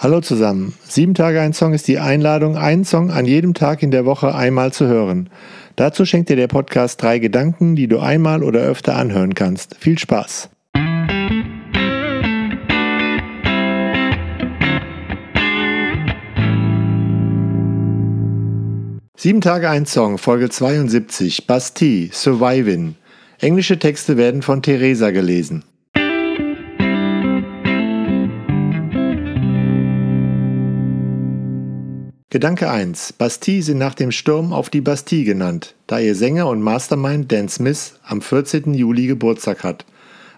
Hallo zusammen. Sieben Tage ein Song ist die Einladung, einen Song an jedem Tag in der Woche einmal zu hören. Dazu schenkt dir der Podcast drei Gedanken, die du einmal oder öfter anhören kannst. Viel Spaß! Sieben Tage ein Song, Folge 72, Bastille, Surviving. Englische Texte werden von Theresa gelesen. Gedanke 1. Bastille sind nach dem Sturm auf die Bastille genannt, da ihr Sänger und Mastermind Dan Smith am 14. Juli Geburtstag hat.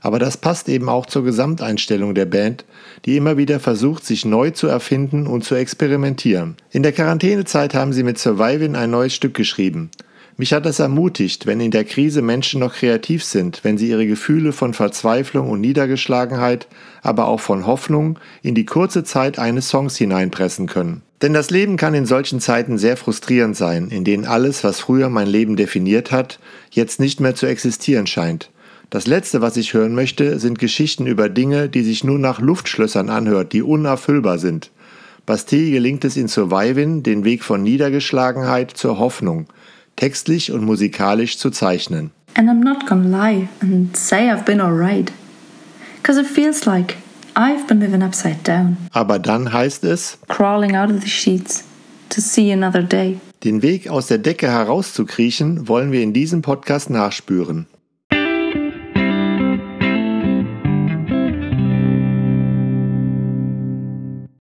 Aber das passt eben auch zur Gesamteinstellung der Band, die immer wieder versucht, sich neu zu erfinden und zu experimentieren. In der Quarantänezeit haben sie mit Surviving ein neues Stück geschrieben. Mich hat das ermutigt, wenn in der Krise Menschen noch kreativ sind, wenn sie ihre Gefühle von Verzweiflung und Niedergeschlagenheit, aber auch von Hoffnung in die kurze Zeit eines Songs hineinpressen können. Denn das Leben kann in solchen Zeiten sehr frustrierend sein, in denen alles, was früher mein Leben definiert hat, jetzt nicht mehr zu existieren scheint. Das Letzte, was ich hören möchte, sind Geschichten über Dinge, die sich nur nach Luftschlössern anhört, die unerfüllbar sind. Bastille gelingt es in Surviving, den Weg von Niedergeschlagenheit zur Hoffnung, textlich und musikalisch zu zeichnen. And I'm not gonna lie and say I've been alright. Cause it feels like I've been living upside down. Aber dann heißt es, crawling out of the sheets to see another day. Den Weg aus der Decke herauszukriechen, wollen wir in diesem Podcast nachspüren.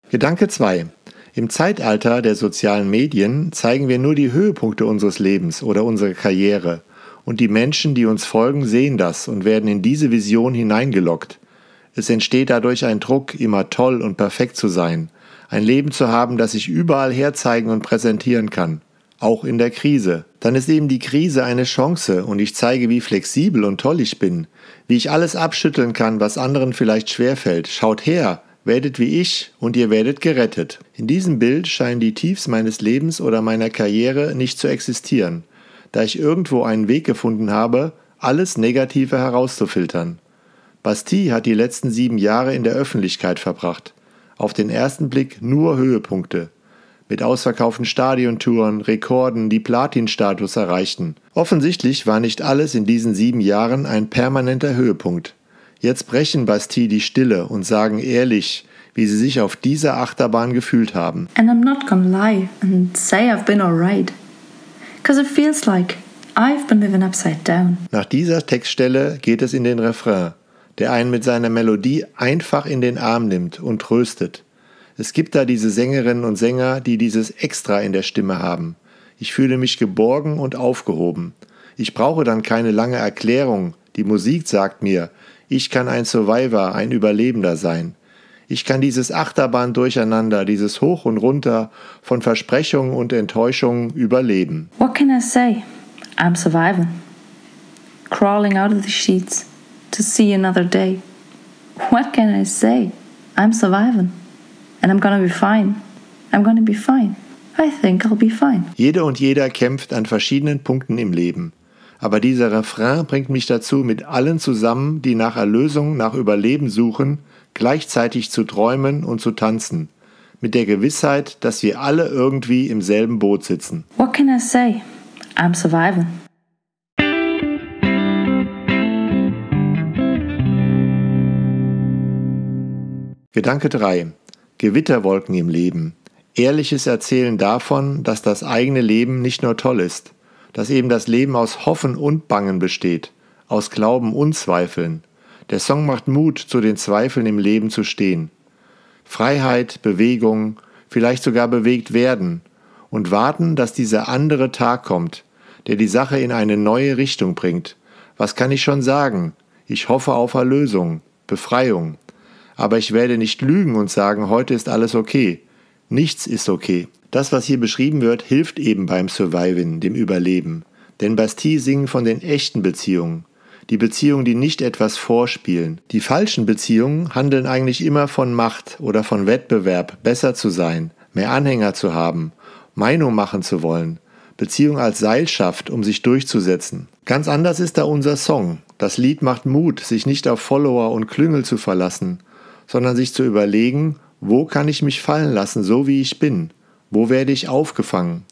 Gedanke 2. Im Zeitalter der sozialen Medien zeigen wir nur die Höhepunkte unseres Lebens oder unserer Karriere. Und die Menschen, die uns folgen, sehen das und werden in diese Vision hineingelockt. Es entsteht dadurch ein Druck, immer toll und perfekt zu sein, ein Leben zu haben, das ich überall herzeigen und präsentieren kann, auch in der Krise. Dann ist eben die Krise eine Chance und ich zeige, wie flexibel und toll ich bin, wie ich alles abschütteln kann, was anderen vielleicht schwerfällt. Schaut her, werdet wie ich und ihr werdet gerettet. In diesem Bild scheinen die Tiefs meines Lebens oder meiner Karriere nicht zu existieren, da ich irgendwo einen Weg gefunden habe, alles Negative herauszufiltern. Bastille hat die letzten sieben Jahre in der Öffentlichkeit verbracht. Auf den ersten Blick nur Höhepunkte. Mit ausverkauften Stadiontouren, Rekorden, die Platin-Status erreichten. Offensichtlich war nicht alles in diesen sieben Jahren ein permanenter Höhepunkt. Jetzt brechen Bastille die Stille und sagen ehrlich, wie sie sich auf dieser Achterbahn gefühlt haben. And I'm not gonna lie and say I've been alright. Cause it feels like I've been living upside down. Nach dieser Textstelle geht es in den Refrain der einen mit seiner Melodie einfach in den Arm nimmt und tröstet. Es gibt da diese Sängerinnen und Sänger, die dieses Extra in der Stimme haben. Ich fühle mich geborgen und aufgehoben. Ich brauche dann keine lange Erklärung. Die Musik sagt mir, ich kann ein Survivor, ein Überlebender sein. Ich kann dieses Achterbahn durcheinander, dieses Hoch und Runter von Versprechungen und Enttäuschungen überleben. What can I say? I'm surviving. Crawling out of the sheets to see another day. What can I say? I'm surviving. And I'm gonna be fine. I'm gonna be fine. I think I'll be fine. Jede und jeder kämpft an verschiedenen Punkten im Leben. Aber dieser Refrain bringt mich dazu, mit allen zusammen, die nach Erlösung, nach Überleben suchen, gleichzeitig zu träumen und zu tanzen. Mit der Gewissheit, dass wir alle irgendwie im selben Boot sitzen. What can I say? I'm surviving. Gedanke 3. Gewitterwolken im Leben. Ehrliches Erzählen davon, dass das eigene Leben nicht nur toll ist, dass eben das Leben aus Hoffen und Bangen besteht, aus Glauben und Zweifeln. Der Song macht Mut, zu den Zweifeln im Leben zu stehen. Freiheit, Bewegung, vielleicht sogar bewegt werden und warten, dass dieser andere Tag kommt, der die Sache in eine neue Richtung bringt. Was kann ich schon sagen? Ich hoffe auf Erlösung, Befreiung aber ich werde nicht lügen und sagen, heute ist alles okay. Nichts ist okay. Das, was hier beschrieben wird, hilft eben beim Surviving, dem Überleben. Denn Bastille singen von den echten Beziehungen. Die Beziehungen, die nicht etwas vorspielen. Die falschen Beziehungen handeln eigentlich immer von Macht oder von Wettbewerb, besser zu sein, mehr Anhänger zu haben, Meinung machen zu wollen. Beziehung als Seilschaft, um sich durchzusetzen. Ganz anders ist da unser Song. Das Lied macht Mut, sich nicht auf Follower und Klüngel zu verlassen, sondern sich zu überlegen, Wo kann ich mich fallen lassen, so wie ich bin? Wo werde ich aufgefangen?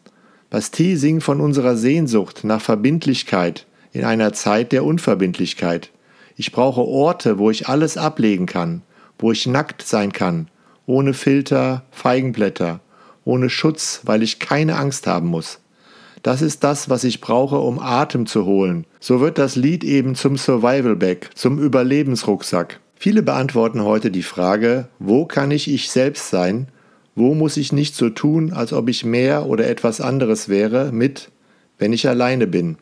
Bastille singt von unserer Sehnsucht nach Verbindlichkeit in einer Zeit der Unverbindlichkeit. Ich brauche Orte, wo ich alles ablegen kann, wo ich nackt sein kann, ohne Filter, Feigenblätter, ohne Schutz, weil ich keine Angst haben muss. Das ist das, was ich brauche, um Atem zu holen. So wird das Lied eben zum Survival Bag, zum Überlebensrucksack. Viele beantworten heute die Frage, wo kann ich ich selbst sein? Wo muss ich nicht so tun, als ob ich mehr oder etwas anderes wäre, mit, wenn ich alleine bin?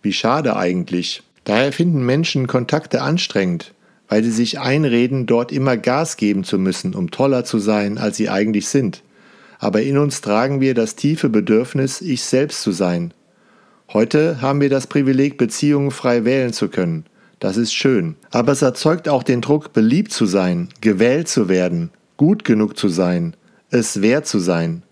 Wie schade eigentlich. Daher finden Menschen Kontakte anstrengend, weil sie sich einreden, dort immer Gas geben zu müssen, um toller zu sein, als sie eigentlich sind. Aber in uns tragen wir das tiefe Bedürfnis, ich selbst zu sein. Heute haben wir das Privileg, Beziehungen frei wählen zu können. Das ist schön. Aber es erzeugt auch den Druck, beliebt zu sein, gewählt zu werden, gut genug zu sein, es wert zu sein.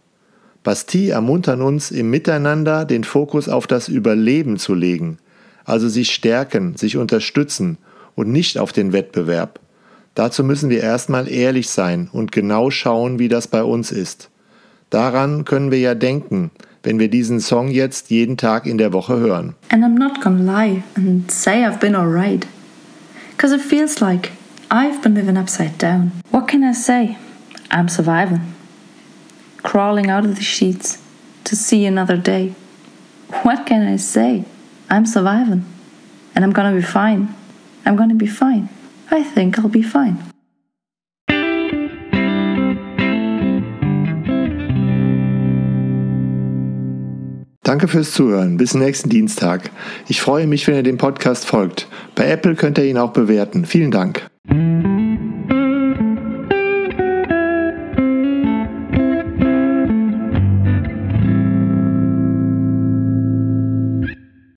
Bastille ermuntern uns, im Miteinander den Fokus auf das Überleben zu legen, also sich stärken, sich unterstützen und nicht auf den Wettbewerb. Dazu müssen wir erstmal ehrlich sein und genau schauen, wie das bei uns ist. Daran können wir ja denken, wenn wir diesen Song jetzt jeden Tag in der Woche hören. And I'm not gonna lie and say I've been alright. Cause it feels like I've been living upside down. What can I say? I'm surviving. Crawling out of the sheets to see another day. What can I say? I'm surviving. And I'm gonna be fine. I'm gonna be fine. I think I'll be fine. Danke fürs Zuhören. Bis nächsten Dienstag. Ich freue mich, wenn ihr dem Podcast folgt. Bei Apple könnt ihr ihn auch bewerten. Vielen Dank.